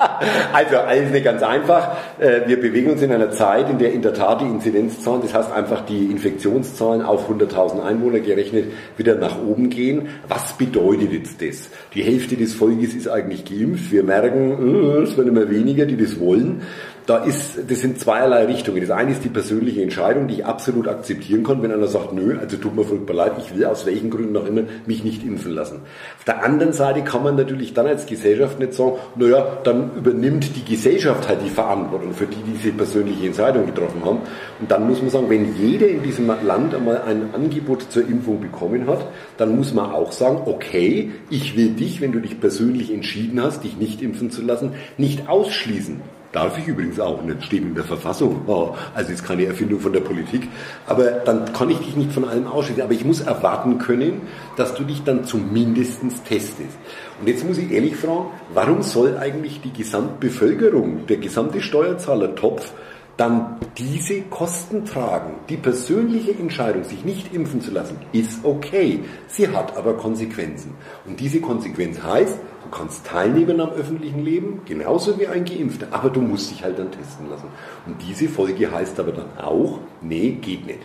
also alles nicht ganz einfach. Äh, wir bewegen uns in einer Zeit, in der in der Tat die Inzidenzzahlen, das heißt einfach die Infektionszahlen auf 100.000 Einwohner gerechnet, wieder nach oben gehen. Was bedeutet jetzt das? Die Hälfte des Volkes ist eigentlich geimpft. Wir merken, äh, es werden immer weniger, die das wollen da ist, das sind zweierlei Richtungen. Das eine ist die persönliche Entscheidung, die ich absolut akzeptieren kann, wenn einer sagt, nö, also tut mir furchtbar leid, ich will aus welchen Gründen auch immer mich nicht impfen lassen. Auf der anderen Seite kann man natürlich dann als Gesellschaft nicht sagen, naja, dann übernimmt die Gesellschaft halt die Verantwortung für die, die diese persönliche Entscheidung getroffen haben. Und dann muss man sagen, wenn jeder in diesem Land einmal ein Angebot zur Impfung bekommen hat, dann muss man auch sagen, okay, ich will dich, wenn du dich persönlich entschieden hast, dich nicht impfen zu lassen, nicht ausschließen. Darf ich übrigens auch nicht, steht in der Verfassung. Oh, also ist keine Erfindung von der Politik. Aber dann kann ich dich nicht von allem ausschließen. Aber ich muss erwarten können, dass du dich dann zumindest testest. Und jetzt muss ich ehrlich fragen, warum soll eigentlich die Gesamtbevölkerung, der gesamte Steuerzahlertopf, dann diese Kosten tragen. Die persönliche Entscheidung, sich nicht impfen zu lassen, ist okay. Sie hat aber Konsequenzen. Und diese Konsequenz heißt, du kannst teilnehmen am öffentlichen Leben, genauso wie ein Geimpfter, aber du musst dich halt dann testen lassen. Und diese Folge heißt aber dann auch, nee, geht nicht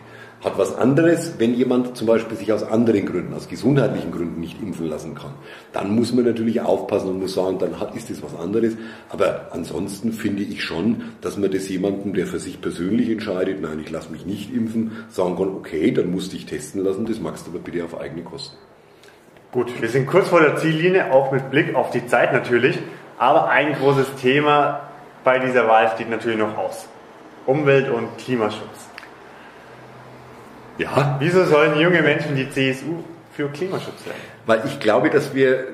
hat was anderes, wenn jemand zum Beispiel sich aus anderen Gründen, aus gesundheitlichen Gründen nicht impfen lassen kann. Dann muss man natürlich aufpassen und muss sagen, dann ist das was anderes. Aber ansonsten finde ich schon, dass man das jemandem, der für sich persönlich entscheidet, nein, ich lasse mich nicht impfen, sagen kann, okay, dann musst du dich testen lassen, das magst du aber bitte auf eigene Kosten. Gut, wir sind kurz vor der Ziellinie, auch mit Blick auf die Zeit natürlich. Aber ein großes Thema bei dieser Wahl steht natürlich noch aus. Umwelt- und Klimaschutz. Ja. Wieso sollen junge Menschen die CSU für Klimaschutz wählen? Weil ich glaube, dass wir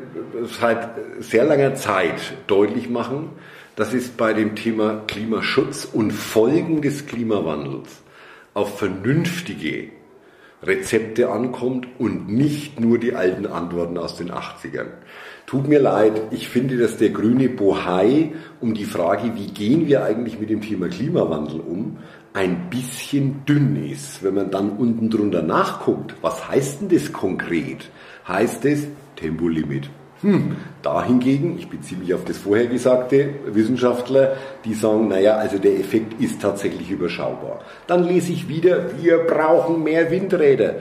seit sehr langer Zeit deutlich machen, dass es bei dem Thema Klimaschutz und Folgen des Klimawandels auf vernünftige Rezepte ankommt und nicht nur die alten Antworten aus den 80ern. Tut mir leid, ich finde, dass der grüne Bohai um die Frage, wie gehen wir eigentlich mit dem Thema Klimawandel um, ein bisschen dünn ist. Wenn man dann unten drunter nachguckt, was heißt denn das konkret? Heißt es Tempolimit. Hm, da hingegen, ich beziehe mich auf das vorher gesagte, Wissenschaftler, die sagen, naja, also der Effekt ist tatsächlich überschaubar. Dann lese ich wieder, wir brauchen mehr Windräder.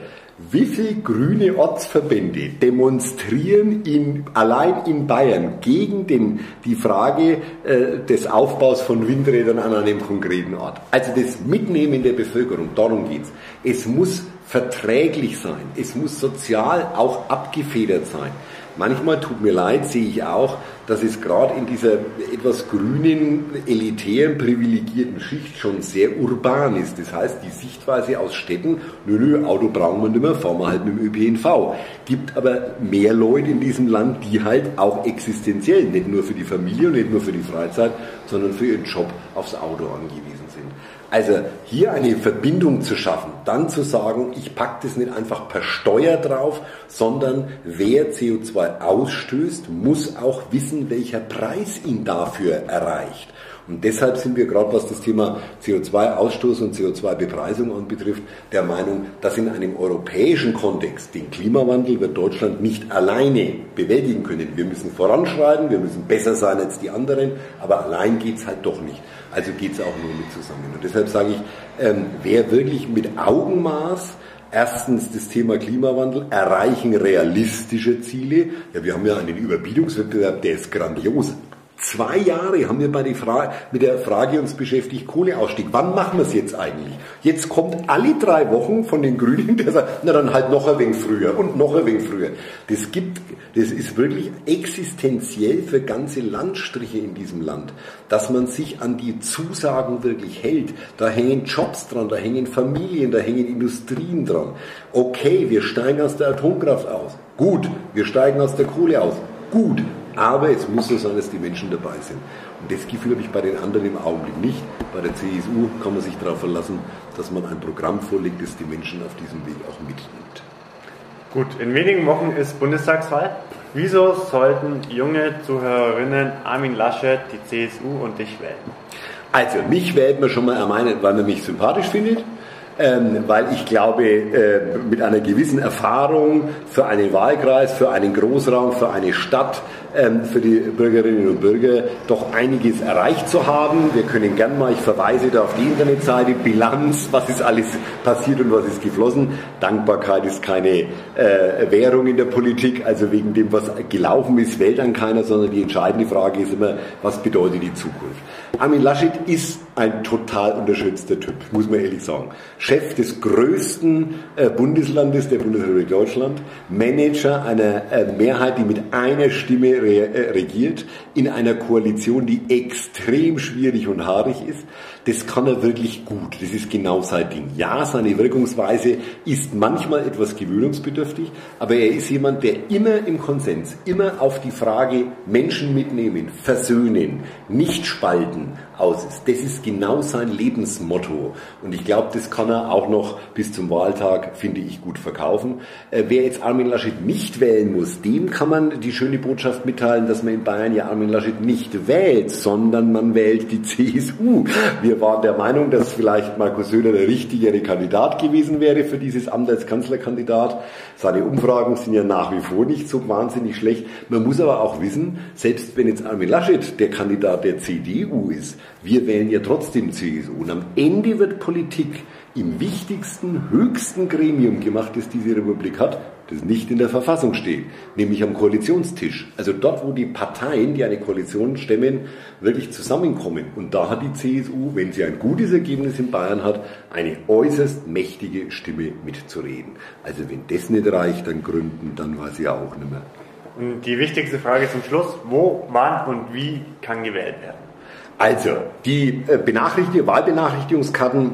Wie viele grüne Ortsverbände demonstrieren in, allein in Bayern gegen den, die Frage äh, des Aufbaus von Windrädern an einem konkreten Ort? Also das Mitnehmen der Bevölkerung, darum geht's. Es muss verträglich sein, es muss sozial auch abgefedert sein. Manchmal tut mir leid, sehe ich auch, dass es gerade in dieser etwas grünen, elitären, privilegierten Schicht schon sehr urban ist. Das heißt, die Sichtweise aus Städten, nö, nö, Auto brauchen wir nicht mehr, fahren wir halt mit dem ÖPNV. Gibt aber mehr Leute in diesem Land, die halt auch existenziell, nicht nur für die Familie und nicht nur für die Freizeit, sondern für ihren Job aufs Auto angewiesen sind. Also hier eine Verbindung zu schaffen, dann zu sagen, ich packe das nicht einfach per Steuer drauf, sondern wer CO2 ausstößt, muss auch wissen, welcher Preis ihn dafür erreicht. Und deshalb sind wir gerade, was das Thema CO2-Ausstoß und CO2-Bepreisung anbetrifft, der Meinung, dass in einem europäischen Kontext den Klimawandel wird Deutschland nicht alleine bewältigen können. Wir müssen voranschreiten, wir müssen besser sein als die anderen, aber allein geht's halt doch nicht. Also geht's auch nur mit zusammen. Und deshalb sage ich, ähm, wer wirklich mit Augenmaß Erstens das Thema Klimawandel, erreichen realistische Ziele. Ja, wir haben ja einen Überbietungswettbewerb, der ist grandios. Zwei Jahre haben wir bei der Frage, mit der Frage uns beschäftigt, Kohleausstieg. Wann machen wir es jetzt eigentlich? Jetzt kommt alle drei Wochen von den Grünen, der sagt, na dann halt noch ein wenig früher und noch ein wenig früher. Das gibt, das ist wirklich existenziell für ganze Landstriche in diesem Land, dass man sich an die Zusagen wirklich hält. Da hängen Jobs dran, da hängen Familien, da hängen Industrien dran. Okay, wir steigen aus der Atomkraft aus. Gut, wir steigen aus der Kohle aus. Gut, aber es muss so sein, dass die Menschen dabei sind. Und das Gefühl habe ich bei den anderen im Augenblick nicht. Bei der CSU kann man sich darauf verlassen, dass man ein Programm vorlegt, das die Menschen auf diesem Weg auch mitnimmt. Gut, in wenigen Wochen ist Bundestagswahl. Wieso sollten junge Zuhörerinnen Armin Laschet, die CSU und dich wählen? Also, mich wählt man schon mal ermeinen, weil man mich sympathisch findet, ähm, weil ich glaube, äh, mit einer gewissen Erfahrung für einen Wahlkreis, für einen Großraum, für eine Stadt, für die Bürgerinnen und Bürger doch einiges erreicht zu haben. Wir können gern mal, ich verweise da auf die Internetseite, Bilanz, was ist alles passiert und was ist geflossen. Dankbarkeit ist keine äh, Währung in der Politik, also wegen dem, was gelaufen ist, wählt dann keiner, sondern die entscheidende Frage ist immer, was bedeutet die Zukunft. Armin Laschet ist ein total unterschätzter Typ, muss man ehrlich sagen. Chef des größten äh, Bundeslandes der Bundesrepublik Deutschland, Manager einer äh, Mehrheit, die mit einer Stimme äh, regiert, in einer Koalition, die extrem schwierig und haarig ist. Das kann er wirklich gut. Das ist genau sein Ding. Ja, seine Wirkungsweise ist manchmal etwas gewöhnungsbedürftig, aber er ist jemand, der immer im Konsens, immer auf die Frage Menschen mitnehmen, versöhnen, nicht spalten aus ist. Das ist genau sein Lebensmotto. Und ich glaube, das kann er auch noch bis zum Wahltag, finde ich, gut verkaufen. Äh, wer jetzt Armin Laschet nicht wählen muss, dem kann man die schöne Botschaft mitteilen, dass man in Bayern ja Armin Laschet nicht wählt, sondern man wählt die CSU. Wir waren der Meinung, dass vielleicht Markus Söder der richtigere Kandidat gewesen wäre für dieses Amt als Kanzlerkandidat. Seine Umfragen sind ja nach wie vor nicht so wahnsinnig schlecht. Man muss aber auch wissen, selbst wenn jetzt Armin Laschet der Kandidat der CDU ist, wir wählen ja trotzdem CSU. Und am Ende wird Politik im wichtigsten, höchsten Gremium gemacht, das diese Republik hat, das nicht in der Verfassung steht, nämlich am Koalitionstisch. Also dort, wo die Parteien, die eine Koalition stemmen, wirklich zusammenkommen. Und da hat die CSU, wenn sie ein gutes Ergebnis in Bayern hat, eine äußerst mächtige Stimme mitzureden. Also wenn das nicht reicht an Gründen, dann weiß ich auch nicht mehr. Und die wichtigste Frage zum Schluss, wo, wann und wie kann gewählt werden? Also, die äh, Benachrichtigung, Wahlbenachrichtigungskarten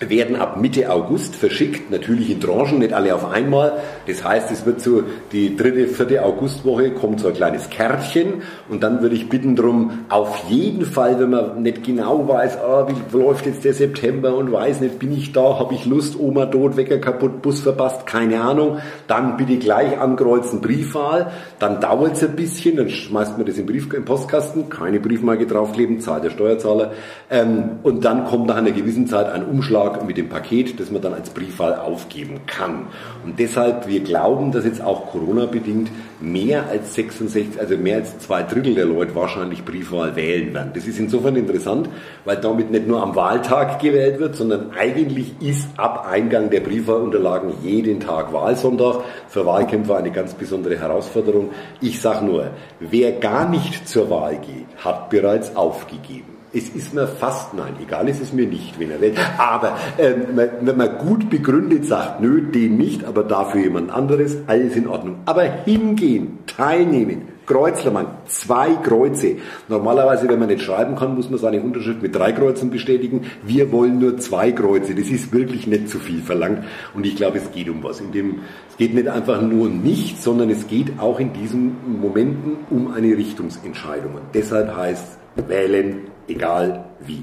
werden ab Mitte August verschickt, natürlich in Tranchen, nicht alle auf einmal. Das heißt, es wird so die dritte, vierte Augustwoche kommt so ein kleines Kärtchen. Und dann würde ich bitten drum, auf jeden Fall, wenn man nicht genau weiß, ah, wie läuft jetzt der September und weiß nicht, bin ich da, habe ich Lust, Oma tot, Wecker kaputt, Bus verpasst, keine Ahnung, dann bitte gleich ankreuzen Briefwahl, dann dauert es ein bisschen, dann schmeißt man das im, Brief, im Postkasten, keine Briefmarke draufkleben, zahlt der Steuerzahler. Ähm, und dann kommt nach einer gewissen Zeit ein Umschlag Auftrag mit dem Paket, das man dann als Briefwahl aufgeben kann. Und deshalb, wir glauben, dass jetzt auch Corona-bedingt mehr als 66, also mehr als zwei Drittel der Leute wahrscheinlich Briefwahl wählen werden. Das ist insofern interessant, weil damit nicht nur am Wahltag gewählt wird, sondern eigentlich ist ab Eingang der Briefwahlunterlagen jeden Tag Wahlsonntag. Für Wahlkämpfer eine ganz besondere Herausforderung. Ich sage nur, wer gar nicht zur Wahl geht, hat bereits aufgegeben. Es ist mir fast, nein, egal ist es mir nicht, wenn er will. Aber ähm, wenn man gut begründet sagt, nö, den nicht, aber dafür jemand anderes, alles in Ordnung. Aber hingehen, teilnehmen, Kreuzlermann, zwei Kreuze. Normalerweise, wenn man nicht schreiben kann, muss man seine Unterschrift mit drei Kreuzen bestätigen. Wir wollen nur zwei Kreuze. Das ist wirklich nicht zu viel verlangt. Und ich glaube, es geht um was. In dem, es geht nicht einfach nur nichts, sondern es geht auch in diesen Momenten um eine Richtungsentscheidung. Und deshalb heißt wählen, egal wie.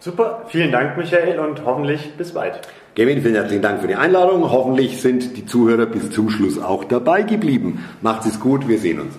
Super, vielen Dank, Michael, und hoffentlich bis bald. Kevin, vielen herzlichen Dank für die Einladung. Hoffentlich sind die Zuhörer bis zum Schluss auch dabei geblieben. Macht es gut, wir sehen uns.